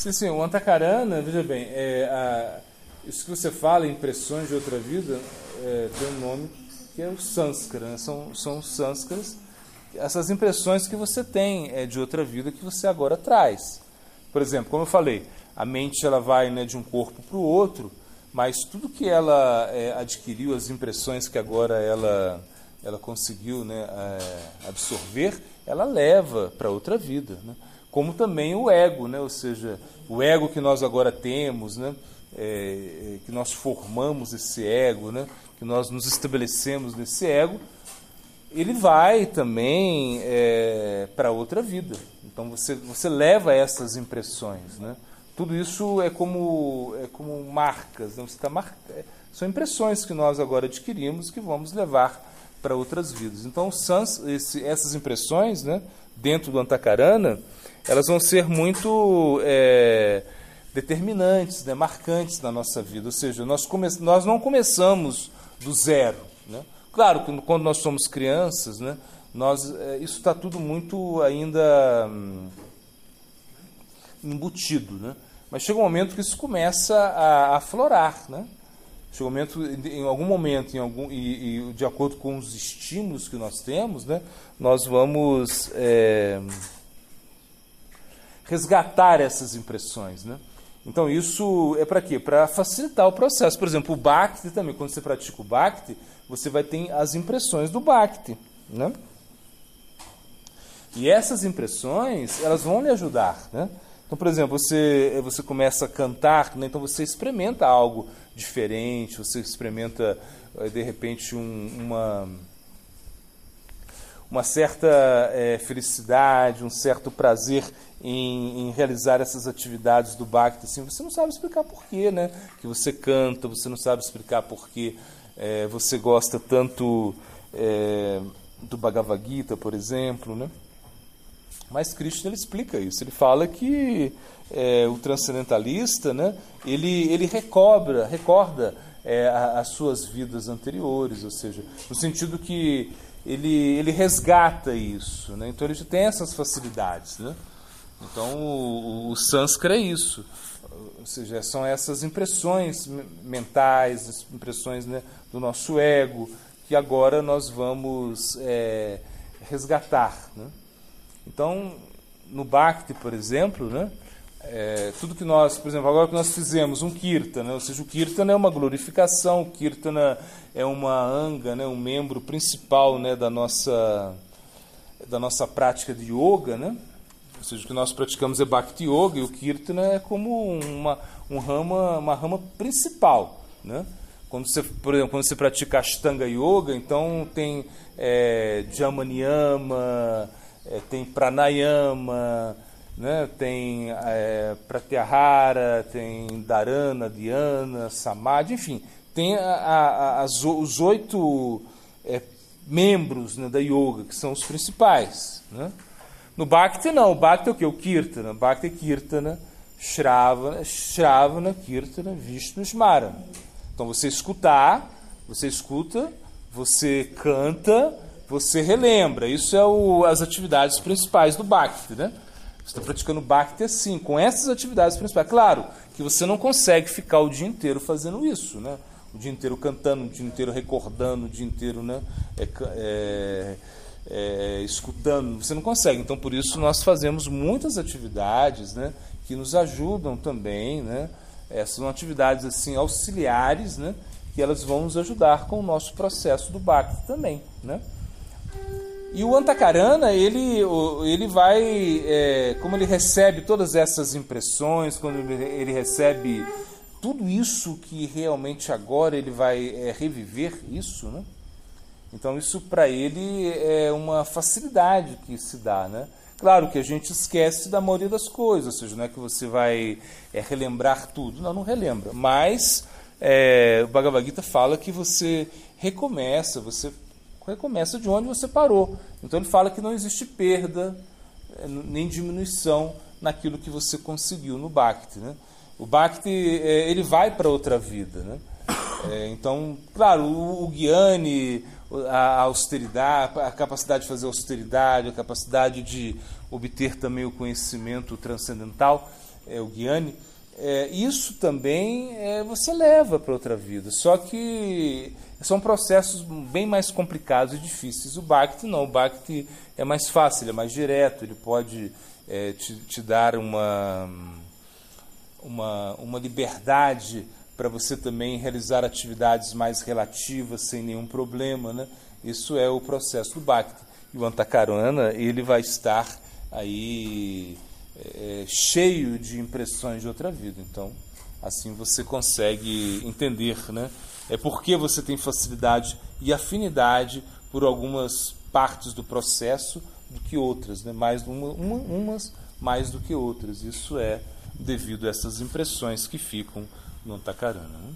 Sim, sim, o Antakarana, veja bem, é, a, isso que você fala, impressões de outra vida, é, tem um nome que é o Sanskara, né? são, são os Sanskaras, essas impressões que você tem é, de outra vida que você agora traz. Por exemplo, como eu falei, a mente ela vai né, de um corpo para o outro, mas tudo que ela é, adquiriu, as impressões que agora ela, ela conseguiu né, é, absorver, ela leva para outra vida. Né? Como também o ego, né? ou seja, o ego que nós agora temos, né? É, é, que nós formamos esse ego, né? que nós nos estabelecemos nesse ego, ele vai também é, para outra vida. Então você, você leva essas impressões. Né? Tudo isso é como, é como marcas, né? você tá mar... É, são impressões que nós agora adquirimos que vamos levar para outras vidas. Então, sans, esse, essas impressões, né, dentro do Antakarana, elas vão ser muito é, determinantes, né, marcantes na nossa vida. Ou seja, nós, come, nós não começamos do zero. Né? Claro que quando nós somos crianças, né, nós, é, isso está tudo muito ainda hum, embutido. Né? Mas chega um momento que isso começa a aflorar. Né? Chega um momento, em algum momento, em algum, e, e, de acordo com os estímulos que nós temos, né, nós vamos é, resgatar essas impressões. Né? Então isso é para quê? Para facilitar o processo. Por exemplo, o Bhakti também, quando você pratica o Bhakti, você vai ter as impressões do Bhakti. Né? E essas impressões, elas vão lhe ajudar. Né? Então, por exemplo, você, você começa a cantar, né? então você experimenta algo diferente, você experimenta, eh, de repente, um, uma, uma certa é, felicidade, um certo prazer em, em, realizar essas atividades do Bhakti. Assim, você não sabe explicar porquê, né? Que você canta, você não sabe explicar porquê é, você gosta tanto é, do Bhagavad Gita, por exemplo, né? Mas Krishna ele explica isso. Ele fala que é, o transcendentalista, né, ele, ele recobra, recorda é, as suas vidas anteriores, ou seja, no sentido que ele, ele resgata isso. Né? Então ele já tem essas facilidades. Né? Então o, o Sânscrito é isso. Ou seja, são essas impressões mentais, impressões né, do nosso ego, que agora nós vamos é, resgatar. Né? Então, no Bhakti, por exemplo, né, é, tudo que nós, por exemplo, agora que nós fizemos um Kirtana, ou seja, o Kirtana é uma glorificação, o Kirtana é uma anga, né, um membro principal né, da, nossa, da nossa prática de yoga, né? ou seja, o que nós praticamos é Bhakti Yoga e o Kirtana é como uma, um rama, uma rama principal. Né? Quando você, por exemplo, quando você pratica Ashtanga Yoga, então tem é, Jamaniyama, é, tem pranayama, né? tem é, pratyahara, tem dharana, dhyana, samadhi, enfim, tem a, a, as, os oito é, membros né, da yoga, que são os principais. Né? No Bhakti não, o Bhakti é o que? O Kirtana. Bhakti é Kirtana, Shravana, Shravana, Kirtana, Vishnu, Smara. Então você escutar, você escuta, você canta, você relembra. Isso é o, as atividades principais do Bhakti, né? Está praticando Bhakti assim, com essas atividades principais. Claro que você não consegue ficar o dia inteiro fazendo isso, né? O dia inteiro cantando, o dia inteiro recordando, o dia inteiro, né? É, é, é, escutando. Você não consegue. Então, por isso, nós fazemos muitas atividades, né? Que nos ajudam também, né? São atividades assim auxiliares, né? Que elas vão nos ajudar com o nosso processo do Bhakti também, né? E o Antakarana, ele, ele vai, é, como ele recebe todas essas impressões, quando ele recebe tudo isso que realmente agora ele vai é, reviver isso, né? Então isso para ele é uma facilidade que se dá, né? Claro que a gente esquece da maioria das coisas, ou seja, não é que você vai é, relembrar tudo, não, não relembra. Mas é, o Bhagavad Gita fala que você recomeça, você recomeça de onde você parou. Então ele fala que não existe perda eh, nem diminuição naquilo que você conseguiu no Bhakti. Né? O Bhakti eh, ele vai para outra vida. Né? É, então, claro, o, o a austeridade, a capacidade de fazer austeridade, a capacidade de obter também o conhecimento transcendental, é, o Guiane, é, isso também é, você leva para outra vida. Só que são processos bem mais complicados e difíceis. O Bhakti não, o Bhakti é mais fácil, ele é mais direto, ele pode é, te, te, dar uma, uma, uma liberdade para você também realizar atividades mais relativas sem nenhum problema. Né? Isso é o processo do Bhakti. E o Antakarana, ele vai estar aí cheio de impressões de outra vida. Então, assim você consegue entender né? é porque você tem facilidade e afinidade por algumas partes do processo do que outras, né? mais uma, uma, umas mais do que outras. Isso é devido a essas impressões que ficam no Takarana. Né?